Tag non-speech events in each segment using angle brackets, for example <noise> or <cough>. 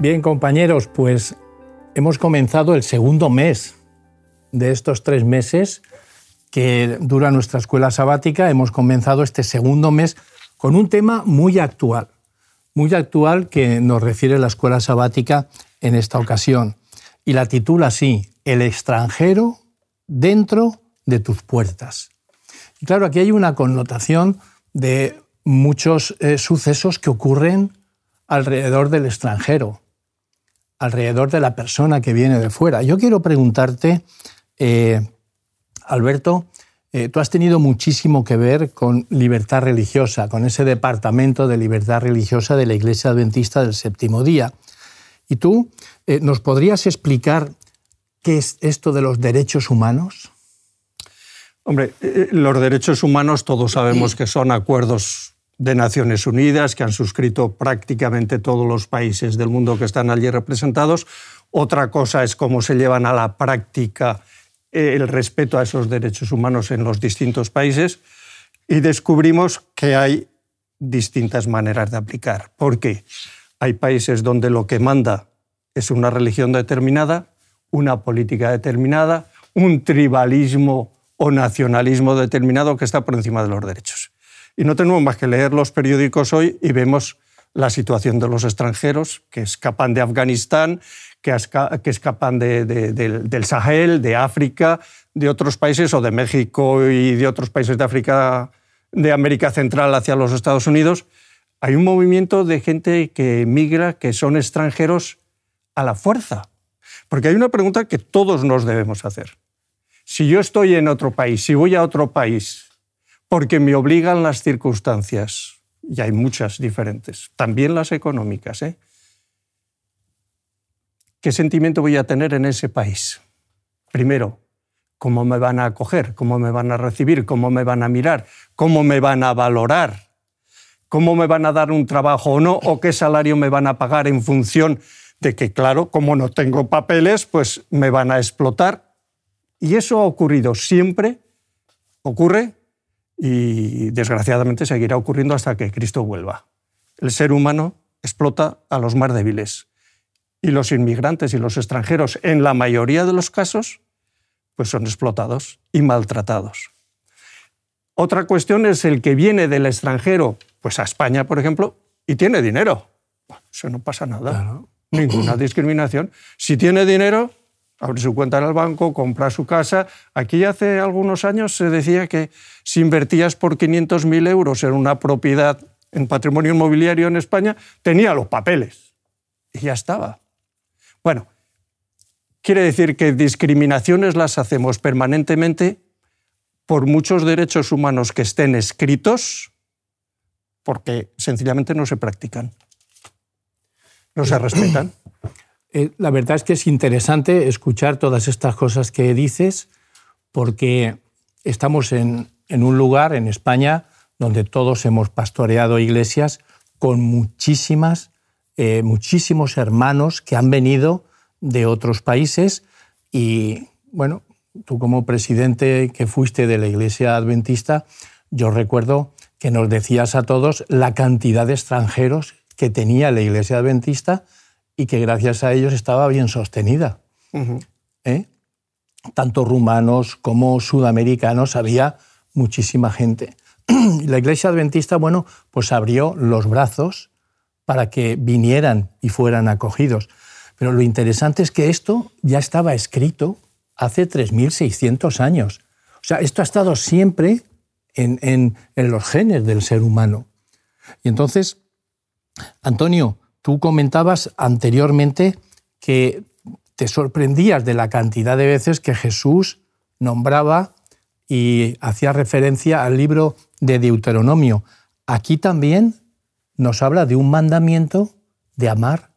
Bien, compañeros, pues hemos comenzado el segundo mes de estos tres meses que dura nuestra escuela sabática. Hemos comenzado este segundo mes con un tema muy actual, muy actual que nos refiere la escuela sabática en esta ocasión. Y la titula así, El extranjero dentro de tus puertas. Claro, aquí hay una connotación de muchos eh, sucesos que ocurren alrededor del extranjero alrededor de la persona que viene de fuera. Yo quiero preguntarte, eh, Alberto, eh, tú has tenido muchísimo que ver con libertad religiosa, con ese departamento de libertad religiosa de la Iglesia Adventista del Séptimo Día. ¿Y tú eh, nos podrías explicar qué es esto de los derechos humanos? Hombre, los derechos humanos todos sabemos que son acuerdos de Naciones Unidas, que han suscrito prácticamente todos los países del mundo que están allí representados. Otra cosa es cómo se llevan a la práctica eh, el respeto a esos derechos humanos en los distintos países. Y descubrimos que hay distintas maneras de aplicar. ¿Por qué? Hay países donde lo que manda es una religión determinada, una política determinada, un tribalismo o nacionalismo determinado que está por encima de los derechos. Y no tenemos más que leer los periódicos hoy y vemos la situación de los extranjeros que escapan de Afganistán, que, escapan del Sahel, de África, de otros países o de México y de otros países de África, de América Central hacia los Estados Unidos. Hay un movimiento de gente que migra, que son extranjeros a la fuerza. Porque hay una pregunta que todos nos debemos hacer. Si yo estoy en otro país, si voy a otro país, porque me obligan las circunstancias, y hay muchas diferentes, también las económicas. ¿eh? ¿Qué sentimiento voy a tener en ese país? Primero, ¿cómo me van a acoger? ¿Cómo me van a recibir? ¿Cómo me van a mirar? ¿Cómo me van a valorar? ¿Cómo me van a dar un trabajo o no? ¿O qué salario me van a pagar en función de que, claro, como no tengo papeles, pues me van a explotar? Y eso ha ocurrido siempre, ocurre y desgraciadamente seguirá ocurriendo hasta que Cristo vuelva. El ser humano explota a los más débiles y los inmigrantes y los extranjeros, en la mayoría de los casos, pues son explotados y maltratados. Otra cuestión es el que viene del extranjero, pues a España, por ejemplo, y tiene dinero. Eso no pasa nada. Ninguna discriminación. Si tiene dinero, abre su cuenta en el banco, compra su casa. Aquí hace algunos años se decía que si invertías por 500.000 euros en una propiedad en patrimonio inmobiliario en España, tenía los papeles. Y ya estaba. Bueno, quiere decir que discriminaciones las hacemos permanentemente por muchos derechos humanos que estén escritos, porque sencillamente no se practican, no se respetan. Eh, la verdad es que es interesante escuchar todas estas cosas que dices porque estamos en, un lugar, en España, donde todos hemos pastoreado iglesias con muchísimas, eh, muchísimos hermanos que han venido de otros países. Y, bueno, tú como presidente que fuiste de la iglesia adventista, yo recuerdo que nos decías a todos la cantidad de extranjeros que tenía la iglesia adventista y que gracias a ellos estaba bien sostenida. ¿Eh? Tanto rumanos como sudamericanos, había muchísima gente. <clears throat> La iglesia adventista, bueno, pues abrió los brazos para que vinieran y fueran acogidos. Pero lo interesante es que esto ya estaba escrito hace 3.600 años. O sea, esto ha estado siempre en, en, en los genes del ser humano. Y entonces, Antonio, Tú comentabas anteriormente que te sorprendías de la cantidad de veces que Jesús nombraba y hacía referencia al libro de Deuteronomio. Aquí también nos habla de un mandamiento de amar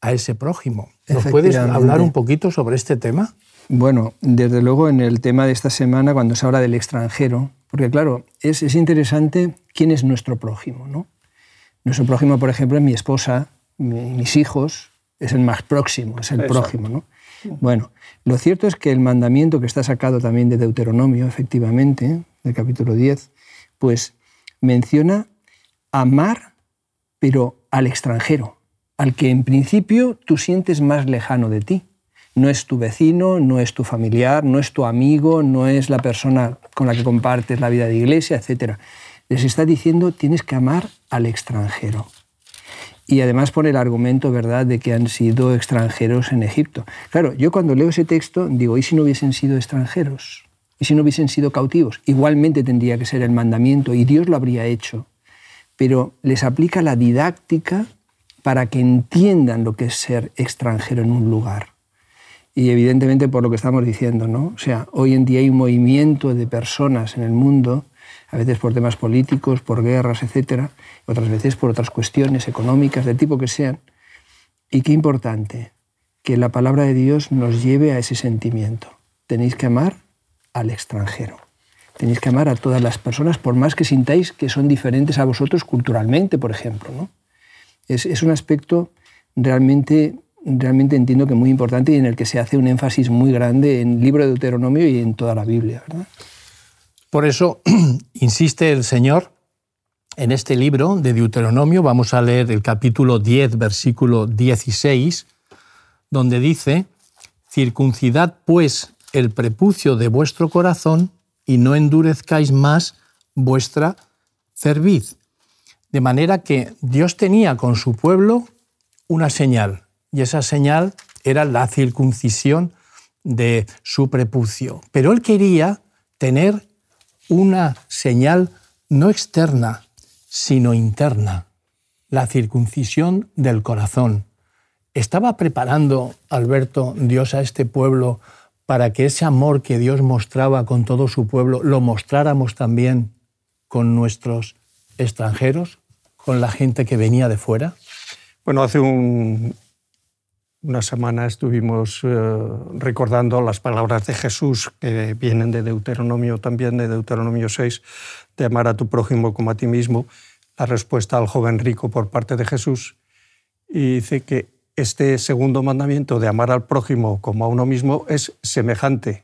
a ese prójimo. ¿Nos puedes hablar un poquito sobre este tema? Bueno, desde luego en el tema de esta semana, cuando se habla del extranjero, porque claro, es, es interesante quién es nuestro prójimo, ¿no? Nuestro prójimo, por ejemplo, es mi esposa, mis hijos, es el más próximo, es el prójimo. ¿no? Bueno, lo cierto es que el mandamiento que está sacado también de Deuteronomio, efectivamente, del capítulo 10, pues menciona amar, pero al extranjero. al que en principio tú sientes más lejano de ti. No es tu vecino, no es tu familiar, no es tu amigo, no es la persona con la que compartes la vida de iglesia, etc. Les está diciendo tienes que amar al extranjero. Y además pone el argumento, ¿verdad?, de que han sido extranjeros en Egipto. Claro, yo cuando leo ese texto digo, ¿y si no hubiesen sido extranjeros? ¿Y si no hubiesen sido cautivos? Igualmente tendría que ser el mandamiento y Dios lo habría hecho. Pero les aplica la didáctica para que entiendan lo que es ser extranjero en un lugar y evidentemente por lo que estamos diciendo, ¿no? O sea, hoy en día hay un movimiento de personas en el mundo, a veces por temas políticos, por guerras, etcétera, otras veces por otras cuestiones económicas, del tipo que sean. Y qué importante que la palabra de Dios nos lleve a ese sentimiento. Tenéis que amar al extranjero. Tenéis que amar a todas las personas, por más que sintáis que son diferentes a vosotros culturalmente, por ejemplo. ¿no? Es, es un aspecto realmente realmente entiendo que muy importante y en el que se hace un énfasis muy grande en el libro de Deuteronomio y en toda la Biblia. Por eso <clears throat> insiste el Señor en este libro de Deuteronomio, vamos a leer el capítulo 10, versículo 16, donde dice, circuncidad pues el prepucio de vuestro corazón y no endurezcáis más vuestra cerviz. De manera que Dios tenía con su pueblo una señal, y esa señal era la circuncisión de su prepucio. Pero él quería tener una señal no externa, sino interna, la circuncisión del corazón. ¿Estaba preparando, Alberto, Dios a este pueblo para que ese amor que Dios mostraba con todo su pueblo lo mostráramos también con nuestros extranjeros, con la gente que venía de fuera? Bueno, hace un, una semana estuvimos eh, recordando las palabras de Jesús que vienen de Deuteronomio también, de Deuteronomio 6, de amar a tu prójimo como a ti mismo, la respuesta al joven rico por parte de Jesús. Dice que este segundo mandamiento de amar al prójimo como a uno mismo es semejante.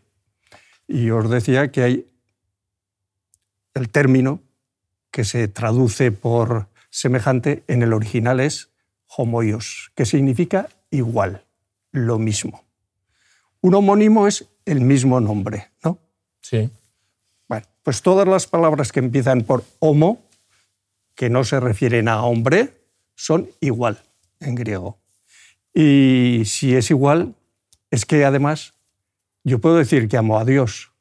Y os decía que hay el término que se traduce por semejante en el original es homoios, que significa igual, lo mismo. Un homónimo es el mismo nombre, ¿no? Sí. Bueno, pues todas las palabras que empiezan por homo, que no se refieren a hombre, son igual en griego. Y si es igual, es que además yo puedo decir que amo a Dios.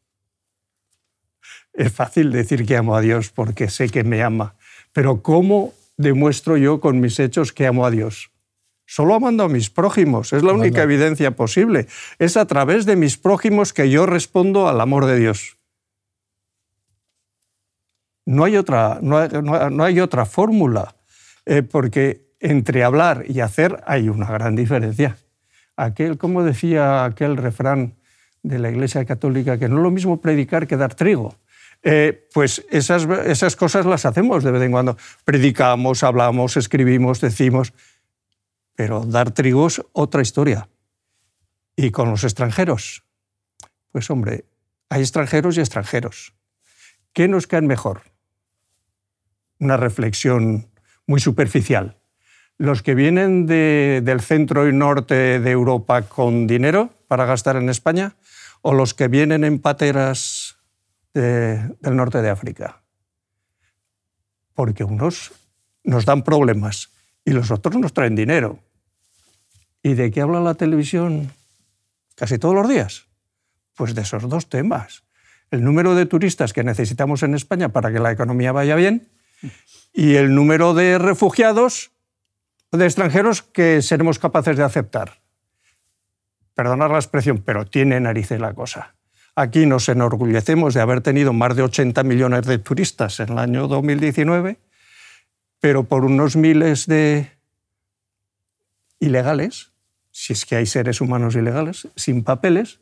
Es fácil decir que amo a Dios porque sé que me ama, pero ¿cómo demuestro yo con mis hechos que amo a Dios? Solo amando a mis prójimos, es la única evidencia posible. Es a través de mis prójimos que yo respondo al amor de Dios. No hay otra, no hay, otra fórmula, eh, porque entre hablar y hacer hay una gran diferencia. Aquel, como decía aquel refrán de la Iglesia Católica, que no es lo mismo predicar que dar trigo. Eh, pues esas, esas cosas las hacemos de vez en cuando. Predicamos, hablamos, escribimos, decimos, pero dar trigo es otra historia. ¿Y con los extranjeros? Pues hombre, hay extranjeros y extranjeros. ¿Qué nos caen mejor? Una reflexión muy superficial. ¿Los que vienen del centro y norte de Europa con dinero para gastar en España o los que vienen en pateras del norte de África? Porque unos nos dan problemas y los otros nos traen dinero. ¿Y de qué habla la televisión casi todos los días? Pues de esos dos temas. El número de turistas que necesitamos en España para que la economía vaya bien y el número de refugiados, de extranjeros que seremos capaces de aceptar. Perdonad la expresión, pero tiene narices la cosa. Aquí nos enorgullecemos de haber tenido más de 80 millones de turistas en el año 2019, pero por unos miles de ilegales, si es que hay seres humanos ilegales, sin papeles,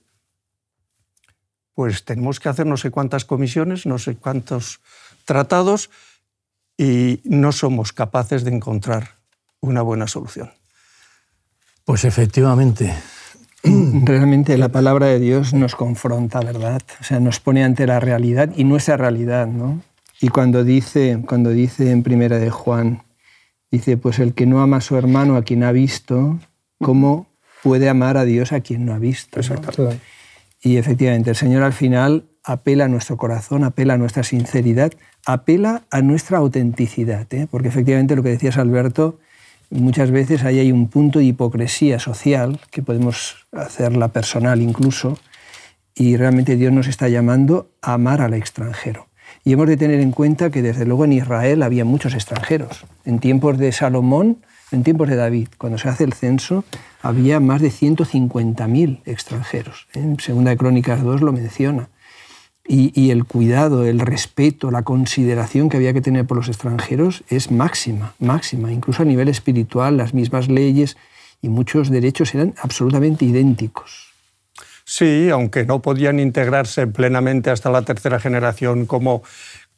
pues tenemos que hacer no sé cuántas comisiones, no sé cuántos tratados y no somos capaces de encontrar una buena solución. Pues efectivamente. <clears throat> Realmente la palabra de Dios nos confronta, ¿verdad? O sea, nos pone ante la realidad y nuestra realidad, ¿no? Y cuando dice, cuando dice en primera de Juan Dice, pues el que no ama a su hermano a quien ha visto, ¿cómo puede amar a Dios a quien no ha visto? Y efectivamente, el Señor al final apela a nuestro corazón, apela a nuestra sinceridad, apela a nuestra autenticidad, ¿eh? porque efectivamente lo que decías Alberto, muchas veces ahí hay un punto de hipocresía social, que podemos hacerla personal incluso, y realmente Dios nos está llamando a amar al extranjero. Y hemos de tener en cuenta que desde luego en Israel había muchos extranjeros. En tiempos de Salomón, en tiempos de David, cuando se hace el censo, había más de 150.000 extranjeros. En Segunda de Crónicas 2 lo menciona. Y, el cuidado, el respeto, la consideración que había que tener por los extranjeros es máxima, máxima. Incluso a nivel espiritual, las mismas leyes y muchos derechos eran absolutamente idénticos. Sí, aunque no podían integrarse plenamente hasta la tercera generación como,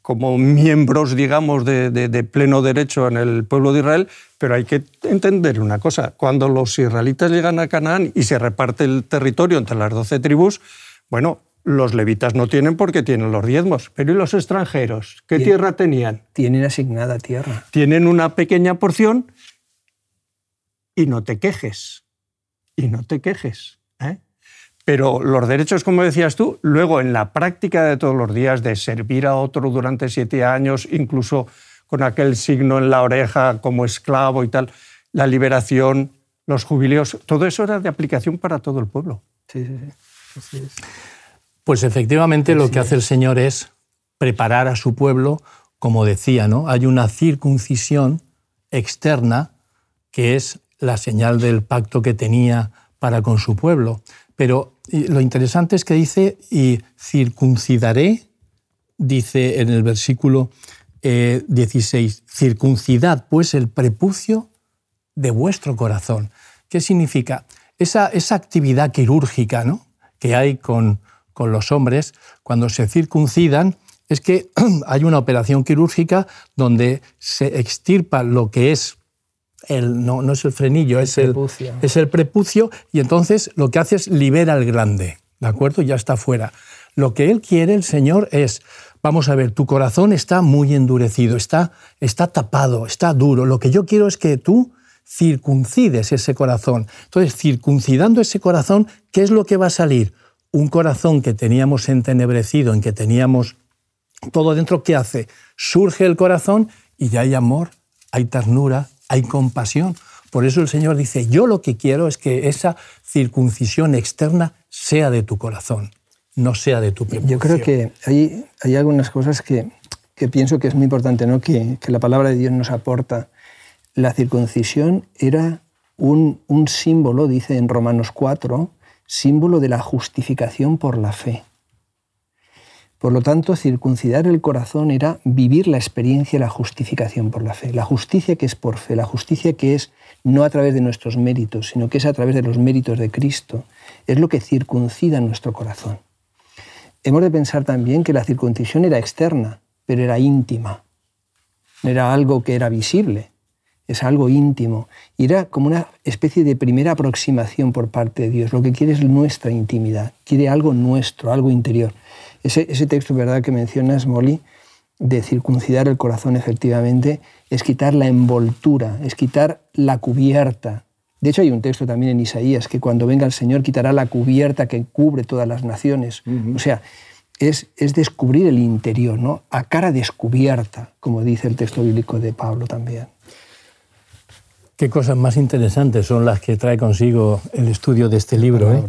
como miembros, digamos, de, de, pleno derecho en el pueblo de Israel, pero hay que entender una cosa, cuando los israelitas llegan a Canaán y se reparte el territorio entre las doce tribus, bueno, los levitas no tienen porque tienen los diezmos, pero ¿y los extranjeros? ¿Qué tierra tenían? Tienen asignada tierra. Tienen una pequeña porción y no te quejes, y no te quejes. Pero los derechos, como decías tú, luego en la práctica de todos los días de servir a otro durante siete años, incluso con aquel signo en la oreja como esclavo y tal, la liberación, los jubileos, todo eso era de aplicación para todo el pueblo. Sí, sí, sí. Pues efectivamente lo que hace el Señor es preparar a su pueblo, como decía, ¿no? Hay una circuncisión externa que es la señal del pacto que tenía para con su pueblo. Pero lo interesante es que dice, y circuncidaré, dice en el versículo 16, eh, circuncidad pues el prepucio de vuestro corazón. ¿Qué significa? Esa, esa actividad quirúrgica ¿no? que hay con, con los hombres cuando se circuncidan es que <clears throat> hay una operación quirúrgica donde se extirpa lo que es no, es el frenillo, es, el, es el prepucio, y entonces lo que hace es libera el grande, ¿de acuerdo? Ya está fuera. Lo que él quiere, el Señor, es, vamos a ver, tu corazón está muy endurecido, está, está tapado, está duro. Lo que yo quiero es que tú circuncides ese corazón. Entonces, circuncidando ese corazón, ¿qué es lo que va a salir? Un corazón que teníamos entenebrecido, en que teníamos todo dentro, ¿qué hace? Surge el corazón y ya hay amor, hay ternura, hay compasión. Por eso el Señor dice, yo lo que quiero es que esa circuncisión externa sea de tu corazón, no sea de tu prepucio. Yo creo que hay, hay algunas cosas que, pienso que es muy importante, ¿no? que, la palabra de Dios nos aporta. La circuncisión era un, un símbolo, dice en Romanos 4, símbolo de la justificación por la fe. Por lo tanto, circuncidar el corazón era vivir la experiencia de la justificación por la fe. La justicia que es por fe, la justicia que es no a través de nuestros méritos, sino que es a través de los méritos de Cristo, es lo que circuncida nuestro corazón. Hemos de pensar también que la circuncisión era externa, pero era íntima. No era algo que era visible, es algo íntimo. Y era como una especie de primera aproximación por parte de Dios. Lo que quiere es nuestra intimidad, quiere algo nuestro, algo interior. Ese, texto ¿verdad? que mencionas, Molly, de circuncidar el corazón efectivamente, es quitar la envoltura, es quitar la cubierta. De hecho, hay un texto también en Isaías que cuando venga el Señor quitará la cubierta que cubre todas las naciones. O sea, es, es, descubrir el interior, ¿no? a cara descubierta, como dice el texto bíblico de Pablo también. Qué cosas más interesantes son las que trae consigo el estudio de este libro. ¿eh?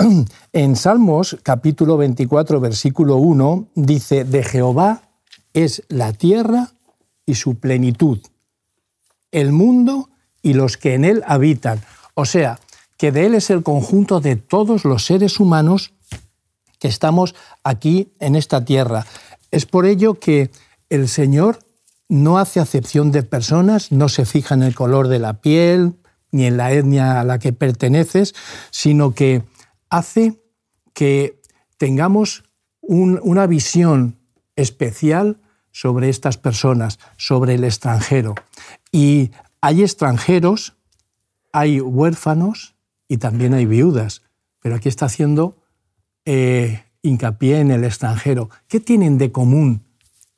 <clears throat> En Salmos capítulo 24, versículo 1, dice, de Jehová es la tierra y su plenitud, el mundo y los que en él habitan. O sea, que de él es el conjunto de todos los seres humanos que estamos aquí en esta tierra. Es por ello que el Señor no hace acepción de personas, no se fija en el color de la piel ni en la etnia a la que perteneces, sino que hace que tengamos una visión especial sobre estas personas, sobre el extranjero. Y hay extranjeros, hay huérfanos y también hay viudas, pero aquí está haciendo eh, hincapié en el extranjero. ¿Qué tienen de común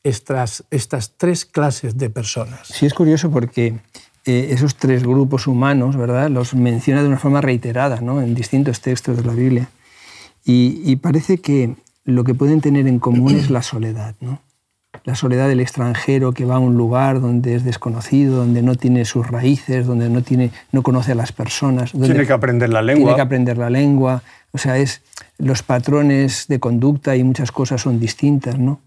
estas, estas tres clases de personas. Sí, es curioso porque eh, esos tres grupos humanos, ¿verdad? Los menciona de una forma reiterada, ¿no? En distintos textos de la Biblia. Y, parece que lo que pueden tener en común es la soledad, ¿no? La soledad del extranjero que va a un lugar donde es desconocido, donde no tiene sus raíces, donde no, tiene, no conoce a las personas. Donde tiene que aprender la lengua. Tiene que aprender la lengua. O sea, es, los patrones de conducta y muchas cosas son distintas, ¿no?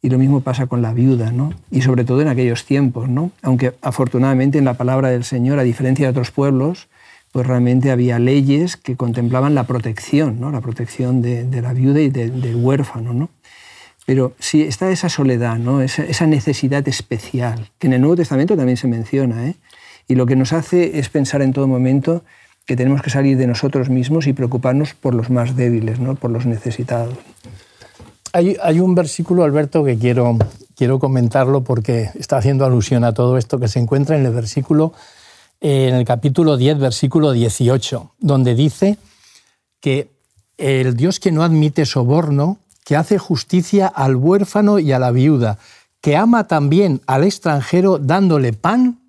Y lo mismo pasa con la viuda, ¿no? Y sobre todo en aquellos tiempos, ¿no? Aunque afortunadamente en la palabra del Señor, a diferencia de otros pueblos, pues realmente había leyes que contemplaban la protección, ¿no? La protección de, la viuda y del huérfano, ¿no? Pero sí está esa soledad, ¿no? Esa, esa, necesidad especial, que en el Nuevo Testamento también se menciona, ¿eh? Y lo que nos hace es pensar en todo momento que tenemos que salir de nosotros mismos y preocuparnos por los más débiles, ¿no? por los necesitados. Hay, un versículo, Alberto, que quiero, quiero comentarlo porque está haciendo alusión a todo esto, que se encuentra en el versículo, en el capítulo 10, versículo 18, donde dice que el Dios que no admite soborno, que hace justicia al huérfano y a la viuda, que ama también al extranjero dándole pan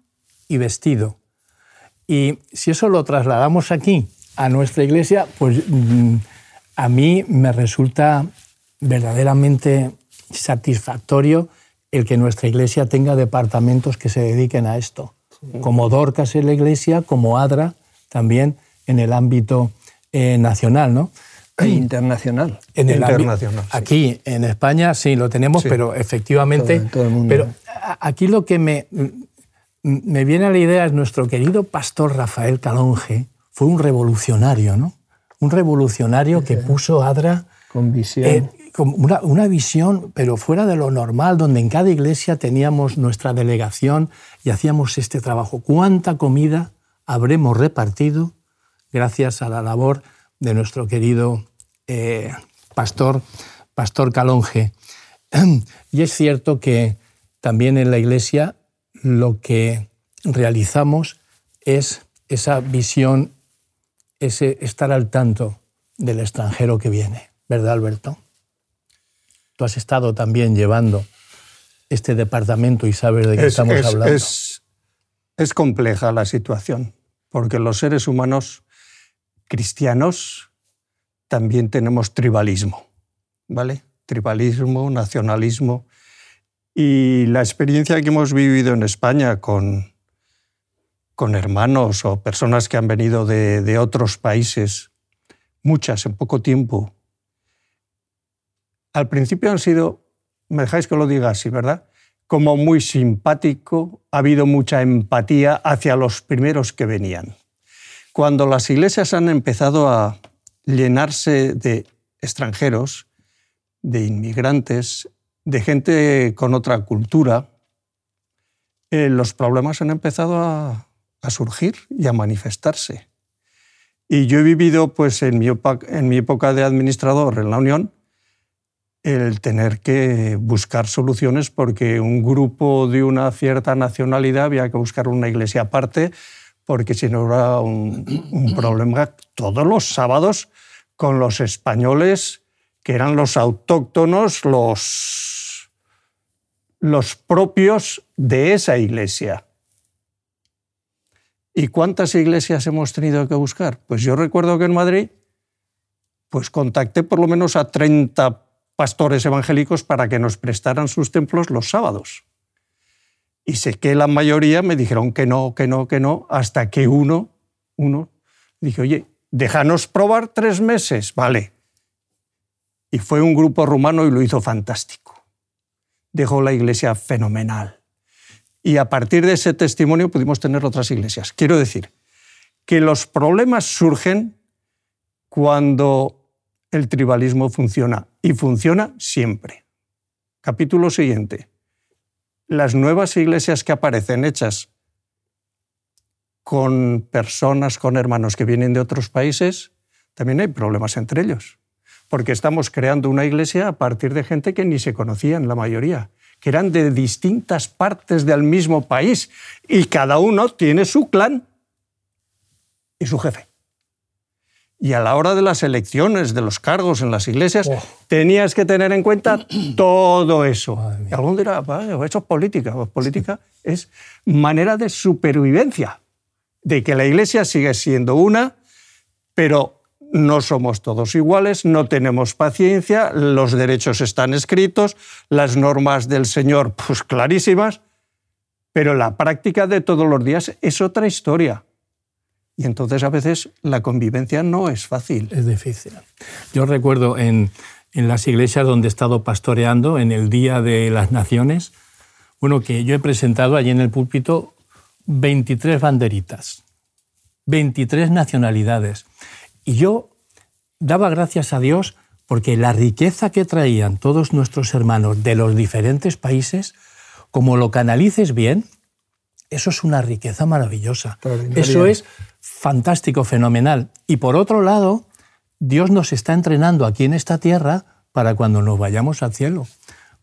y vestido. Y si eso lo trasladamos aquí, a nuestra iglesia, pues mm, a mí me resulta verdaderamente satisfactorio el que nuestra iglesia tenga departamentos que se dediquen a esto, como Dorcas en la iglesia, como ADRA también en el ámbito eh, nacional, ¿no? E <clears throat> internacional. En el internacional. Aquí en España sí lo tenemos, pero efectivamente. Pero aquí lo que me, me viene a la idea es nuestro querido pastor Rafael Calonge, fue un revolucionario, ¿no? Un revolucionario que puso ADRA. Con visión una, visión, pero fuera de lo normal, donde en cada iglesia teníamos nuestra delegación y hacíamos este trabajo. ¿Cuánta comida habremos repartido gracias a la labor de nuestro querido eh, pastor, pastor Calonge? <clears throat> Y es cierto que también en la iglesia lo que realizamos es esa visión, ese estar al tanto del extranjero que viene. ¿Verdad, Alberto? Tú has estado también llevando este departamento y sabes de qué estamos hablando. Es, es compleja la situación, porque los seres humanos cristianos también tenemos tribalismo, ¿vale? Tribalismo, nacionalismo. Y la experiencia que hemos vivido en España con, con hermanos o personas que han venido de, de otros países, muchas en poco tiempo, al principio han sido, me dejáis que lo diga así, ¿verdad? Como muy simpático, ha habido mucha empatía hacia los primeros que venían. Cuando las iglesias han empezado a llenarse de extranjeros, de inmigrantes, de gente con otra cultura, eh, los problemas han empezado a, surgir y a manifestarse. Y yo he vivido, pues, en mi, en mi época de administrador en la Unión, el tener que buscar soluciones porque un grupo de una cierta nacionalidad había que buscar una iglesia aparte porque si no era un, problema todos los sábados con los españoles que eran los autóctonos, los, los propios de esa iglesia. ¿Y cuántas iglesias hemos tenido que buscar? Pues yo recuerdo que en Madrid pues contacté por lo menos a 30 pastores evangélicos para que nos prestaran sus templos los sábados. Y sé que la mayoría me dijeron que no, que no, que no, hasta que uno, uno, dije, oye, déjanos probar tres meses, vale. Y fue un grupo rumano y lo hizo fantástico. Dejó la iglesia fenomenal. Y a partir de ese testimonio pudimos tener otras iglesias. Quiero decir que los problemas surgen cuando el tribalismo funciona y funciona siempre. Capítulo siguiente. Las nuevas iglesias que aparecen hechas con personas, con hermanos que vienen de otros países, también hay problemas entre ellos. Porque estamos creando una iglesia a partir de gente que ni se conocían, la mayoría, que eran de distintas partes del mismo país y cada uno tiene su clan y su jefe. Y a la hora de las elecciones, de los cargos en las iglesias, tenías que tener en cuenta todo eso. Y algún dirá, eso es política. Pues política es manera de supervivencia, de que la iglesia sigue siendo una, pero no somos todos iguales, no tenemos paciencia, los derechos están escritos, las normas del Señor pues clarísimas, pero la práctica de todos los días es otra historia. Y entonces a veces la convivencia no es fácil. Es difícil. Yo recuerdo en, en las iglesias donde he estado pastoreando, en el Día de las Naciones, bueno, que yo he presentado allí en el púlpito 23 banderitas, 23 nacionalidades. Y yo daba gracias a Dios porque la riqueza que traían todos nuestros hermanos de los diferentes países, como lo canalices bien, eso es una riqueza maravillosa. Eso es fantástico, fenomenal. Y por otro lado, Dios nos está entrenando aquí en esta tierra para cuando nos vayamos al cielo.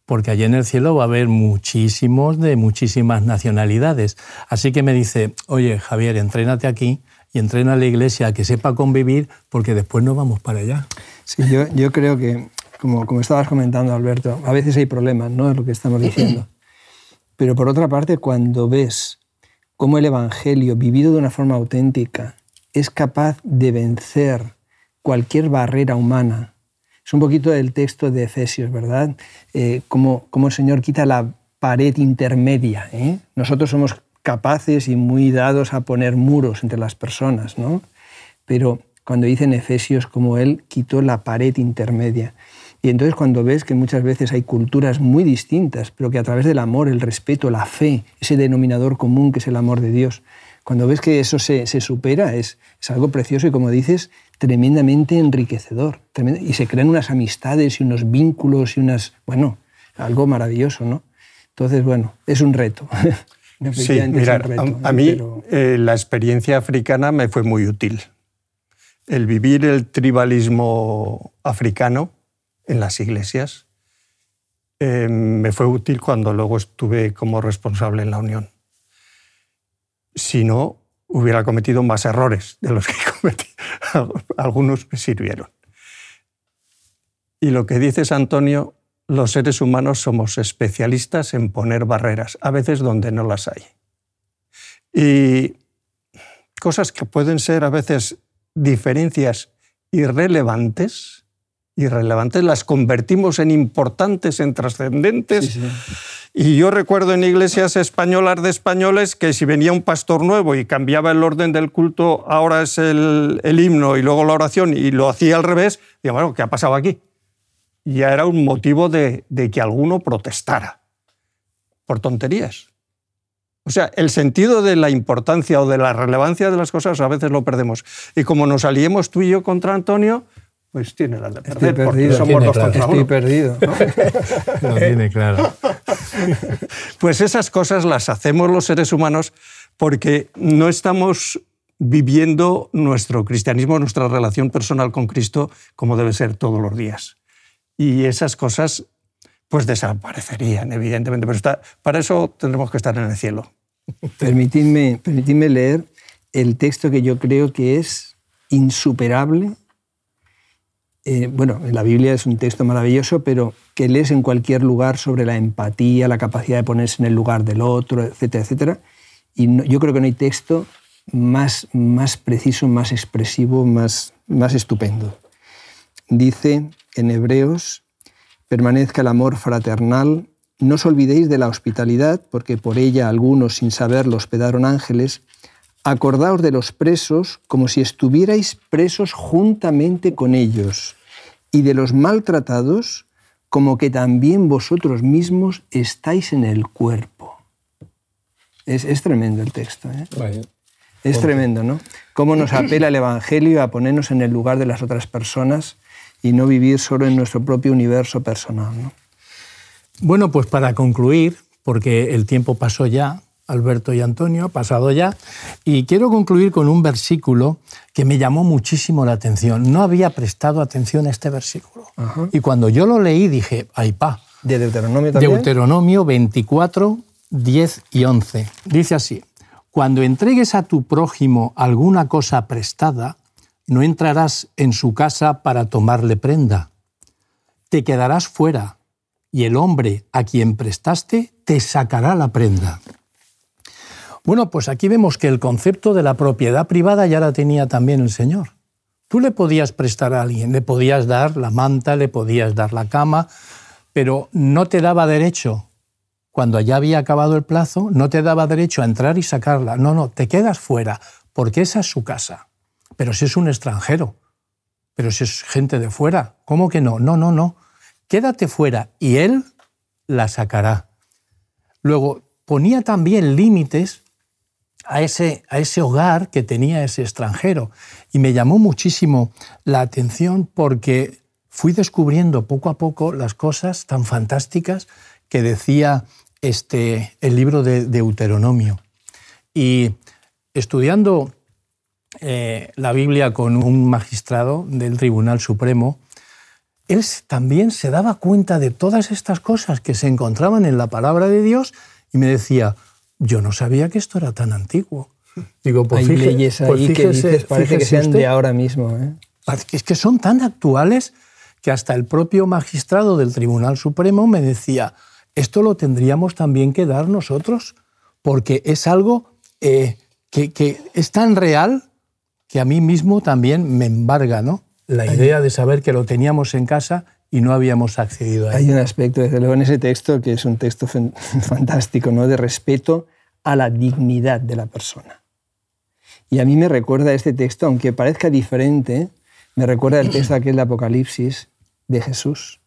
Porque allí en el cielo va a haber muchísimos de muchísimas nacionalidades. Así que me dice, oye Javier, entrénate aquí y entrena a la iglesia a que sepa convivir porque después no vamos para allá. Sí, yo, yo creo que, como, como estabas comentando Alberto, a veces hay problemas, ¿no? Es lo que estamos diciendo. Pero por otra parte, cuando ves cómo el Evangelio, vivido de una forma auténtica, es capaz de vencer cualquier barrera humana, es un poquito del texto de Efesios, ¿verdad? Eh, cómo, el Señor quita la pared intermedia. ¿eh? Nosotros somos capaces y muy dados a poner muros entre las personas, ¿no? Pero cuando dice en Efesios como Él quitó la pared intermedia. Y entonces cuando ves que muchas veces hay culturas muy distintas, pero que a través del amor, el respeto, la fe, ese denominador común que es el amor de Dios, cuando ves que eso se, supera, es, es, algo precioso y como dices, tremendamente enriquecedor. y se crean unas amistades y unos vínculos y unas, bueno, algo maravilloso, ¿no? Entonces, bueno, es un reto. <laughs> sí, mira, a, mí eh, la experiencia africana me fue muy útil. El vivir el tribalismo africano en las iglesias. Eh, me fue útil cuando luego estuve como responsable en la Unión. Si no, hubiera cometido más errores de los que <laughs> cometí. Algunos me sirvieron. Y lo que dices, Antonio, los seres humanos somos especialistas en poner barreras, a veces donde no las hay. Y cosas que pueden ser a veces diferencias irrelevantes, irrelevantes, las convertimos en importantes, en trascendentes. Y yo recuerdo en iglesias españolas de españoles que si venía un pastor nuevo y cambiaba el orden del culto, ahora es el, himno y luego la oración y lo hacía al revés, digo, bueno, ¿qué ha pasado aquí? Ya era un motivo de, de que alguno protestara por tonterías. O sea, el sentido de la importancia o de la relevancia de las cosas a veces lo perdemos. Y como nos aliemos tú y yo contra Antonio, pues tiene la de perder, Estoy perdido. somos dos contra Estoy perdido. Lo tiene claro. <laughs> Pues esas cosas las hacemos los seres humanos porque no estamos viviendo nuestro cristianismo, nuestra relación personal con Cristo como debe ser todos los días. Y esas cosas pues desaparecerían, evidentemente, pero está, para eso tendremos que estar en el cielo. Permitidme, permitidme leer el texto que yo creo que es insuperable eh, bueno, la Biblia es un texto maravilloso, pero que lees en cualquier lugar sobre la empatía, la capacidad de ponerse en el lugar del otro, etcétera, etcétera. Y yo creo que no hay texto más, más preciso, más expresivo, más, más estupendo. Dice en Hebreos, permanezca el amor fraternal, no os olvidéis de la hospitalidad, porque por ella algunos sin saberlo hospedaron ángeles, acordaos de los presos como si estuvierais presos juntamente con ellos, y de los maltratados como que también vosotros mismos estáis en el cuerpo. Es, tremendo el texto. ¿eh? Es tremendo, ¿no? Cómo nos apela el Evangelio a ponernos en el lugar de las otras personas y no vivir solo en nuestro propio universo personal. Bueno, pues para concluir, porque el tiempo pasó ya, Alberto y Antonio, pasado ya, y quiero concluir con un versículo que me llamó muchísimo la atención. No había prestado atención a este versículo. Y cuando yo lo leí dije, ay pa. ¿De Deuteronomio también? Deuteronomio 24, 10 y 11. Dice así, cuando entregues a tu prójimo alguna cosa prestada, no entrarás en su casa para tomarle prenda. Te quedarás fuera, y el hombre a quien prestaste te sacará la prenda. Bueno, pues aquí vemos que el concepto de la propiedad privada ya la tenía también el Señor. Tú le podías prestar a alguien, le podías dar la manta, le podías dar la cama, pero no te daba derecho, cuando ya había acabado el plazo, no te daba derecho a entrar y sacarla. No, no, te quedas fuera, porque esa es su casa. Pero si es un extranjero, pero si es gente de fuera, ¿cómo que no? No, no, no. Quédate fuera y él la sacará. Luego, ponía también límites a ese, a ese hogar que tenía ese extranjero. Y me llamó muchísimo la atención porque fui descubriendo poco a poco las cosas tan fantásticas que decía este, el libro de Deuteronomio. Y estudiando eh, la Biblia con un magistrado del Tribunal Supremo, él también se daba cuenta de todas estas cosas que se encontraban en la palabra de Dios y me decía, yo no sabía que esto era tan antiguo. Digo, pues Hay leyes ahí pues que dices, parece que sean de ahora mismo. ¿eh? Es que son tan actuales que hasta el propio magistrado del Tribunal Supremo me decía, esto lo tendríamos también que dar nosotros, porque es algo eh, que, que, es tan real que a mí mismo también me embarga ¿no? la idea de saber que lo teníamos en casa y no habíamos accedido a él. Hay un aspecto, desde luego, en ese texto que es un texto <laughs> fantástico, ¿no? de respeto a la dignidad de la persona. Y a mí me recuerda este texto, aunque parezca diferente, me recuerda el texto aquel de Apocalipsis de Jesús.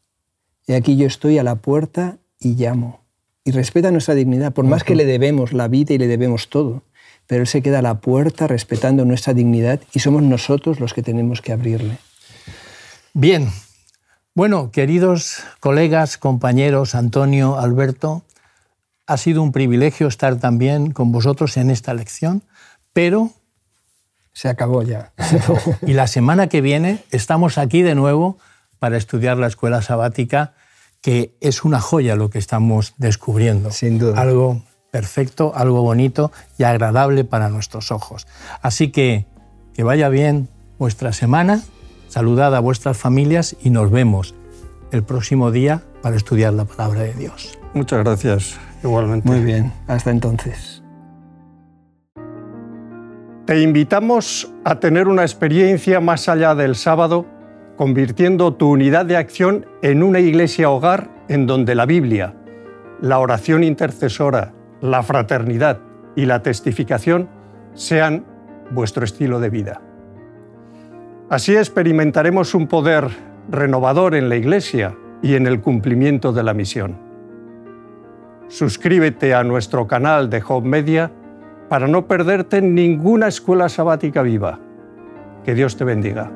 Y aquí yo estoy a la puerta y llamo. Y respeta nuestra dignidad, por más que le debemos la vida y le debemos todo. Pero Él se queda a la puerta respetando nuestra dignidad y somos nosotros los que tenemos que abrirle. Bien, bueno, queridos colegas, compañeros, Antonio, Alberto, ha sido un privilegio estar también con vosotros en esta lección, pero... Se acabó ya. <laughs> y la semana que viene estamos aquí de nuevo para estudiar la escuela sabática, que es una joya lo que estamos descubriendo. Sin duda. Algo perfecto, algo bonito y agradable para nuestros ojos. Así que que vaya bien vuestra semana Saludad a vuestras familias y nos vemos el próximo día para estudiar la palabra de Dios. Muchas gracias, igualmente. Muy bien, hasta entonces. Te invitamos a tener una experiencia más allá del sábado, convirtiendo tu unidad de acción en una iglesia hogar en donde la Biblia, la oración intercesora, la fraternidad y la testificación sean vuestro estilo de vida. Así experimentaremos un poder renovador en la Iglesia y en el cumplimiento de la misión. Suscríbete a nuestro canal de Home Media para no perderte ninguna escuela sabática viva. Que Dios te bendiga.